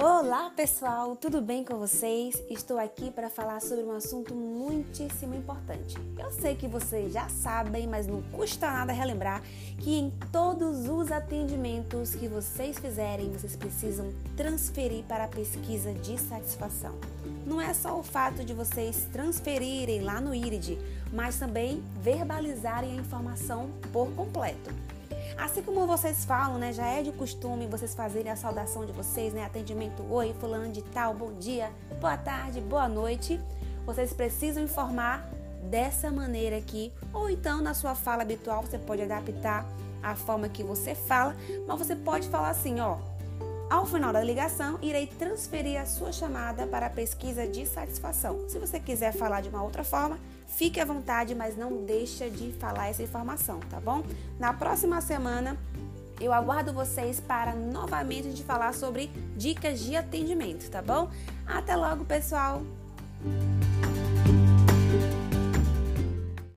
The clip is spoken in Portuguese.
Olá pessoal, tudo bem com vocês? Estou aqui para falar sobre um assunto muitíssimo importante. Eu sei que vocês já sabem, mas não custa nada relembrar que em todos os atendimentos que vocês fizerem, vocês precisam transferir para a pesquisa de satisfação. Não é só o fato de vocês transferirem lá no IRID, mas também verbalizarem a informação por completo. Assim como vocês falam, né, já é de costume vocês fazerem a saudação de vocês, né, atendimento oi, fulano de tal, bom dia, boa tarde, boa noite. Vocês precisam informar dessa maneira aqui, ou então na sua fala habitual você pode adaptar a forma que você fala, mas você pode falar assim, ó, ao final da ligação, irei transferir a sua chamada para a pesquisa de satisfação. Se você quiser falar de uma outra forma, fique à vontade, mas não deixa de falar essa informação, tá bom? Na próxima semana, eu aguardo vocês para novamente de falar sobre dicas de atendimento, tá bom? Até logo, pessoal!